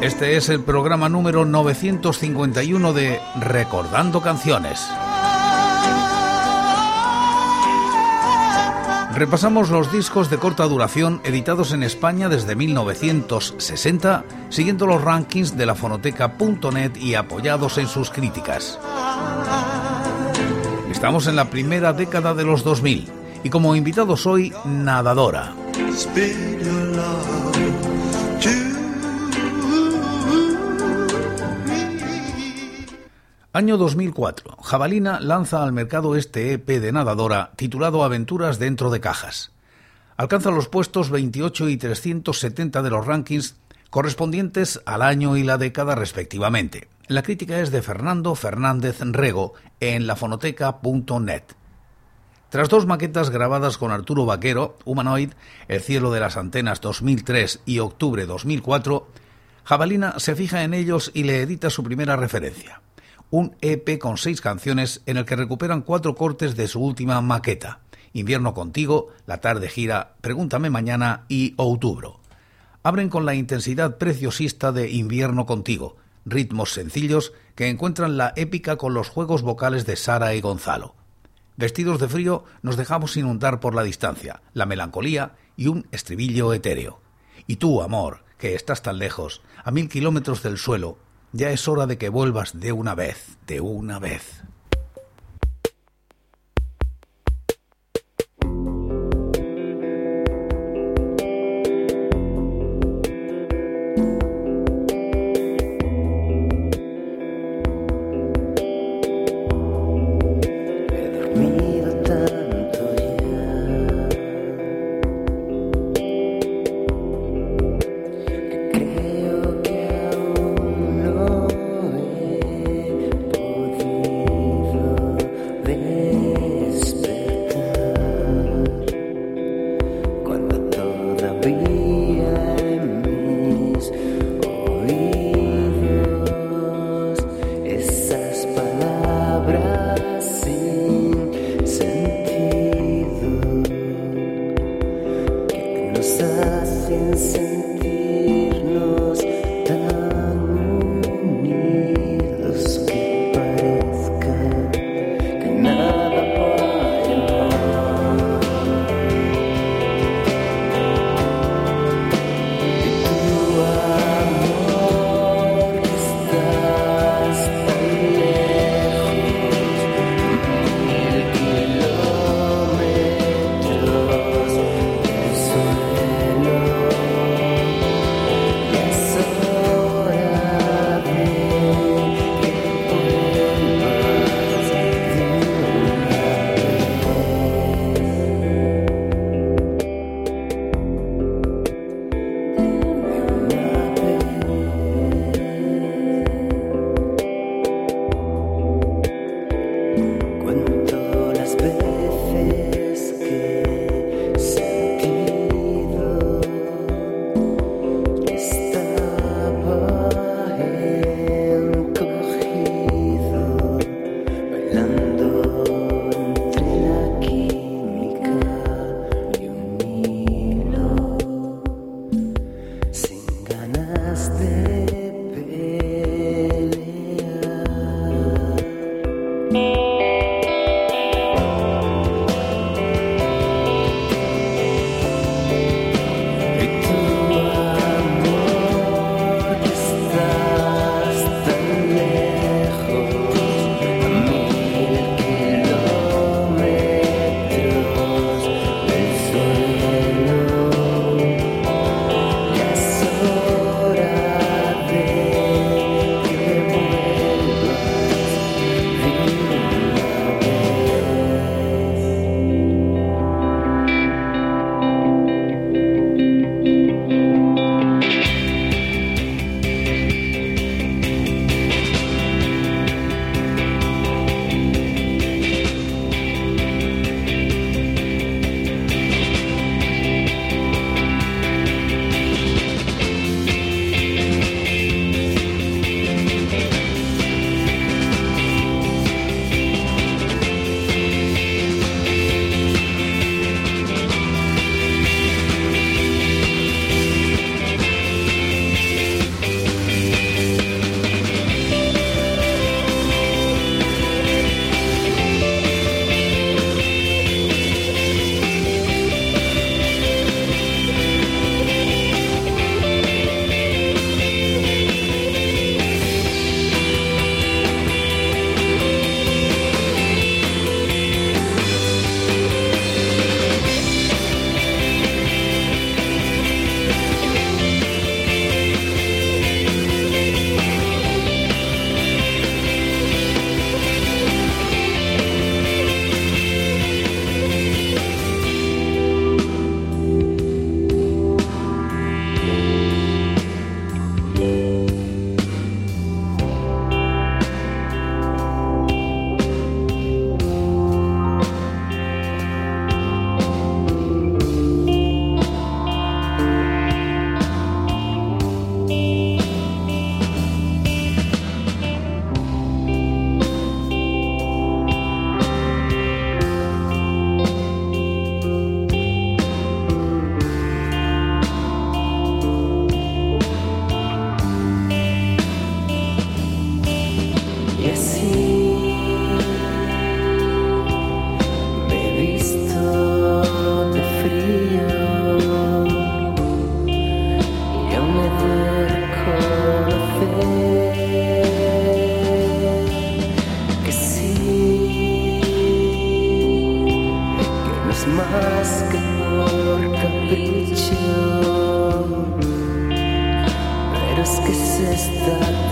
Este es el programa número 951 de Recordando Canciones. Repasamos los discos de corta duración editados en España desde 1960, siguiendo los rankings de la fonoteca.net y apoyados en sus críticas. Estamos en la primera década de los 2000 y como invitados hoy, Nadadora. Año 2004. Jabalina lanza al mercado este EP de nadadora titulado Aventuras dentro de cajas. Alcanza los puestos 28 y 370 de los rankings correspondientes al año y la década respectivamente. La crítica es de Fernando Fernández Rego en lafonoteca.net. Tras dos maquetas grabadas con Arturo Vaquero, Humanoid, El cielo de las antenas 2003 y Octubre 2004, Jabalina se fija en ellos y le edita su primera referencia un EP con seis canciones en el que recuperan cuatro cortes de su última maqueta, Invierno contigo, La tarde gira, Pregúntame mañana y Outubro. Abren con la intensidad preciosista de Invierno contigo, ritmos sencillos que encuentran la épica con los juegos vocales de Sara y Gonzalo. Vestidos de frío nos dejamos inundar por la distancia, la melancolía y un estribillo etéreo. Y tú, amor, que estás tan lejos, a mil kilómetros del suelo, ya es hora de que vuelvas de una vez, de una vez. that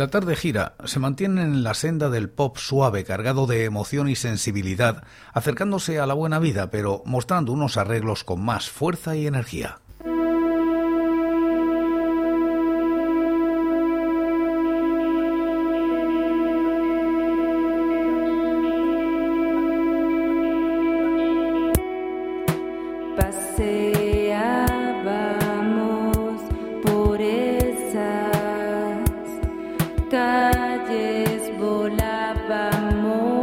la tarde gira se mantienen en la senda del pop suave, cargado de emoción y sensibilidad, acercándose a la buena vida, pero mostrando unos arreglos con más fuerza y energía. calles volábamos.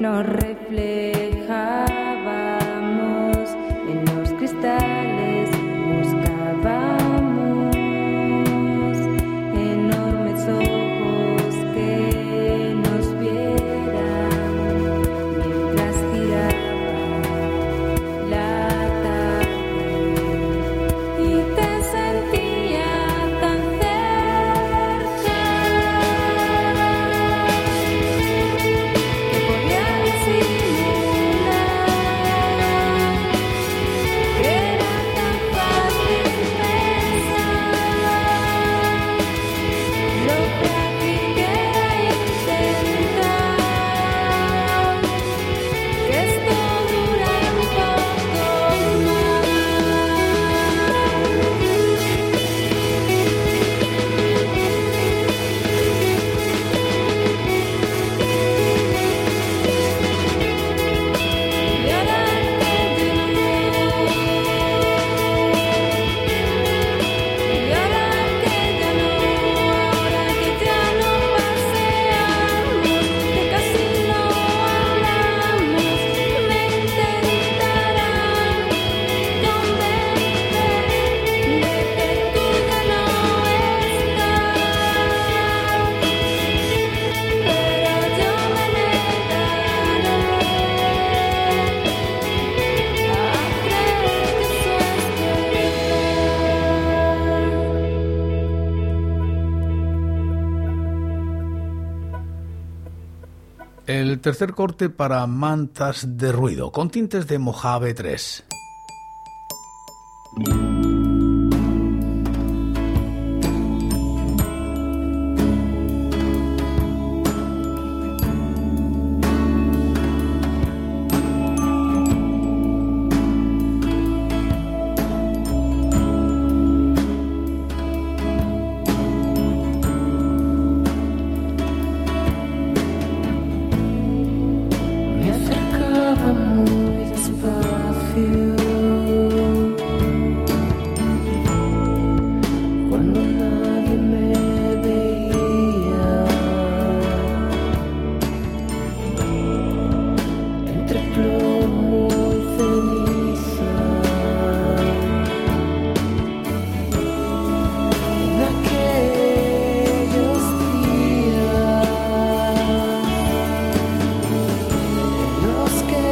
El tercer corte para mantas de ruido, con tintes de Mojave 3. scared.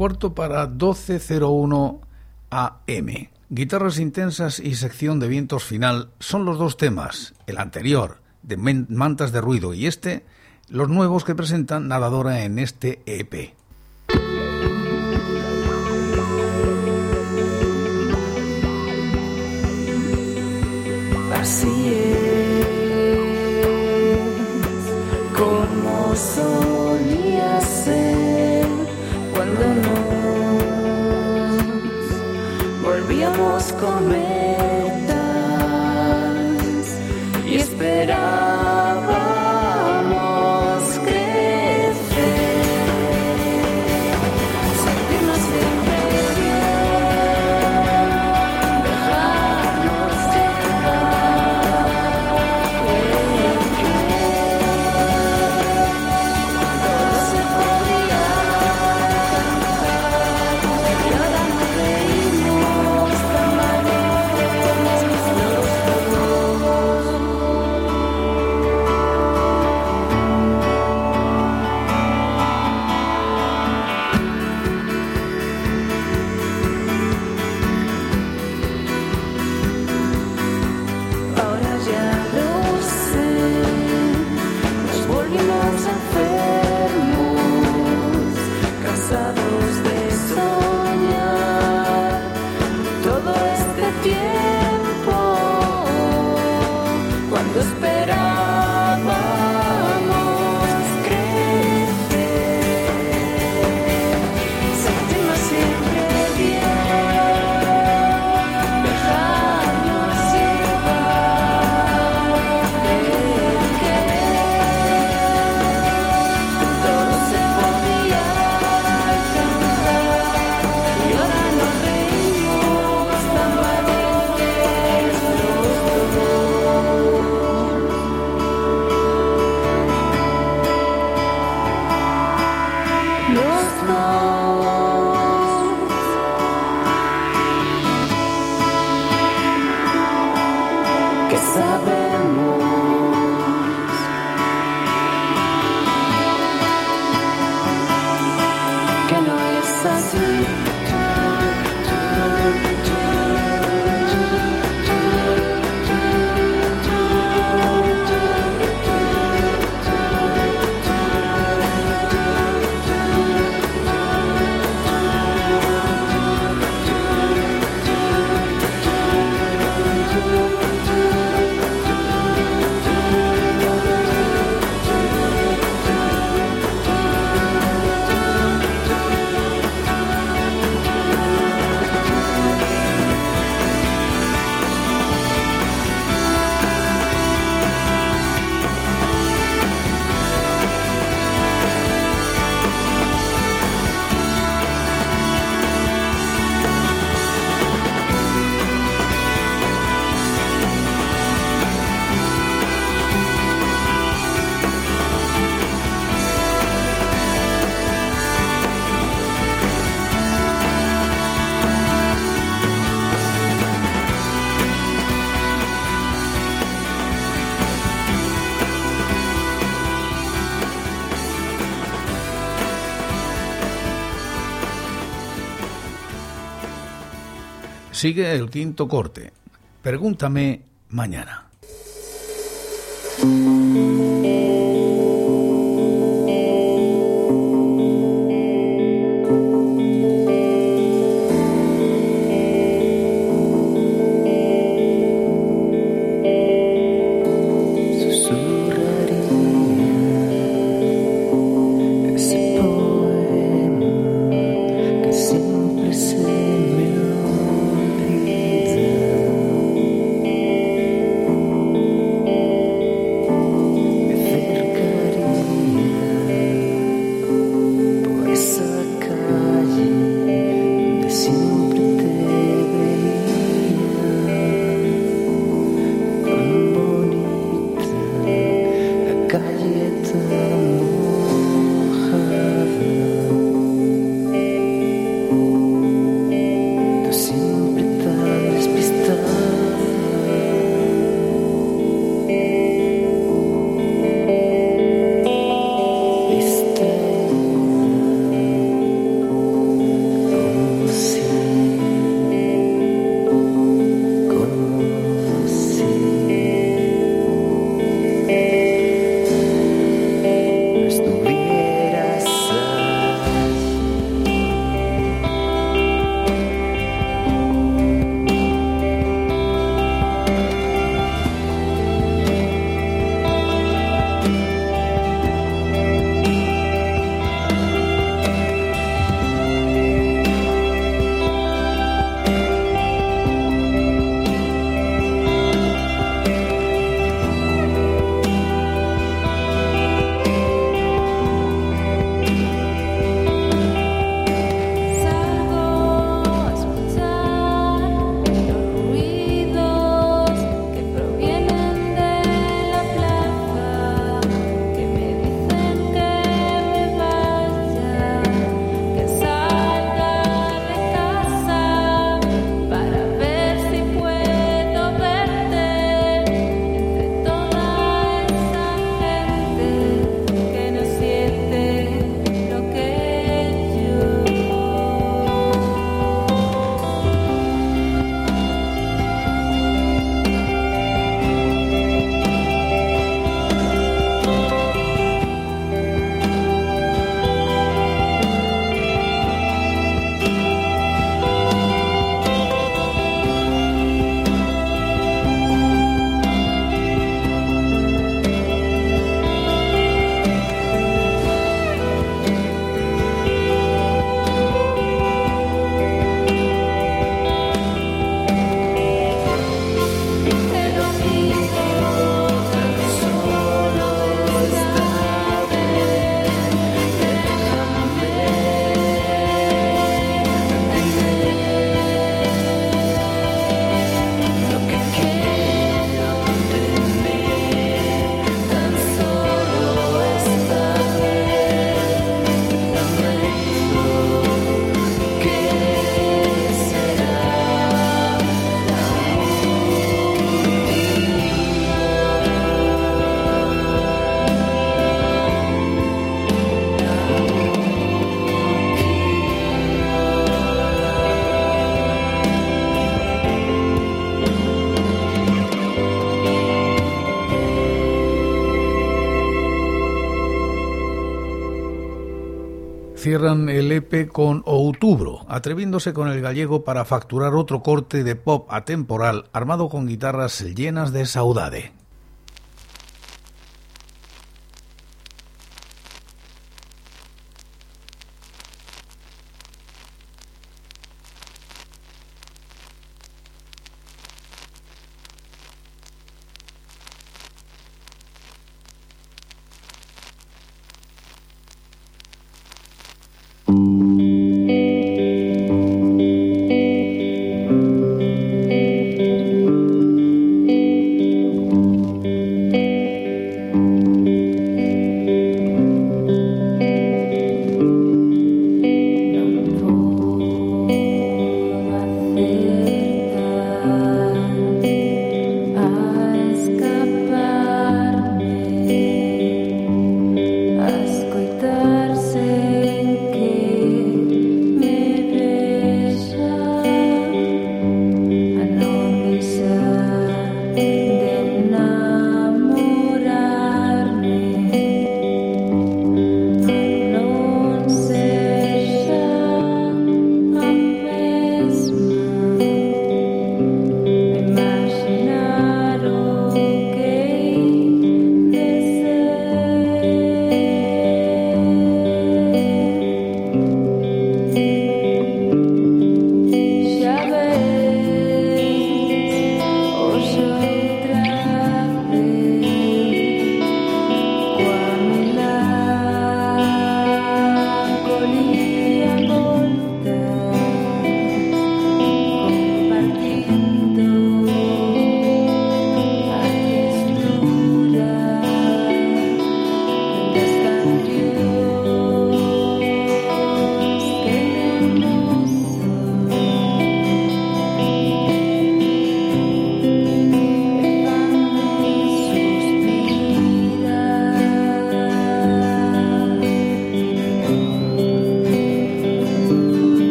Cuarto para 12.01 AM. Guitarras intensas y sección de vientos final son los dos temas, el anterior, de Mantas de Ruido, y este, los nuevos que presentan Nadadora en este EP. Así es como solía ser cuando nos volvíamos cometas y esperábamos. Sigue el quinto corte. Pregúntame mañana. Cierran el EP con Outubro, atreviéndose con el gallego para facturar otro corte de pop atemporal armado con guitarras llenas de saudade.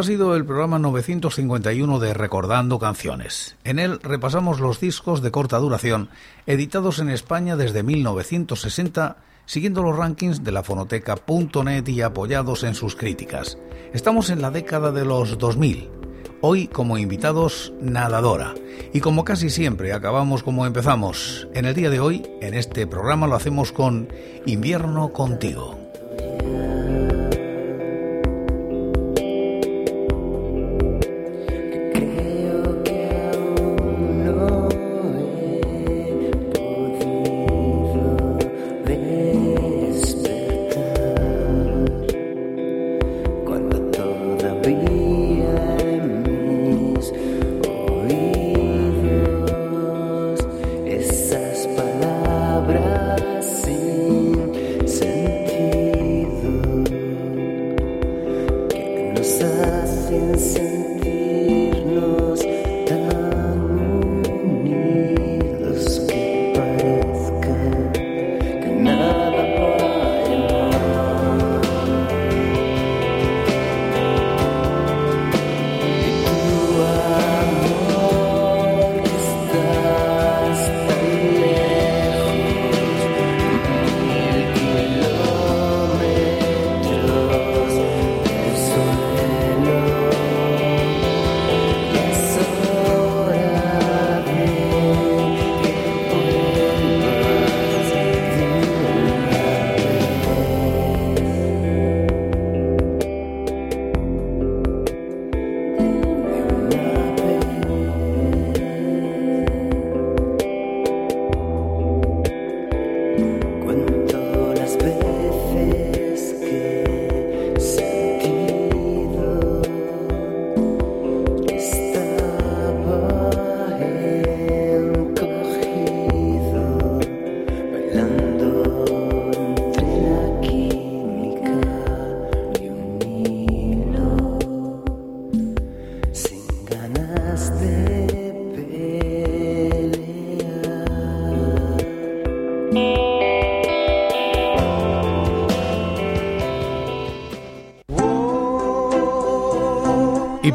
Ha sido el programa 951 de Recordando Canciones. En él repasamos los discos de corta duración editados en España desde 1960, siguiendo los rankings de la fonoteca.net y apoyados en sus críticas. Estamos en la década de los 2000. Hoy como invitados Nadadora. Y como casi siempre acabamos como empezamos. En el día de hoy, en este programa lo hacemos con Invierno contigo.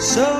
So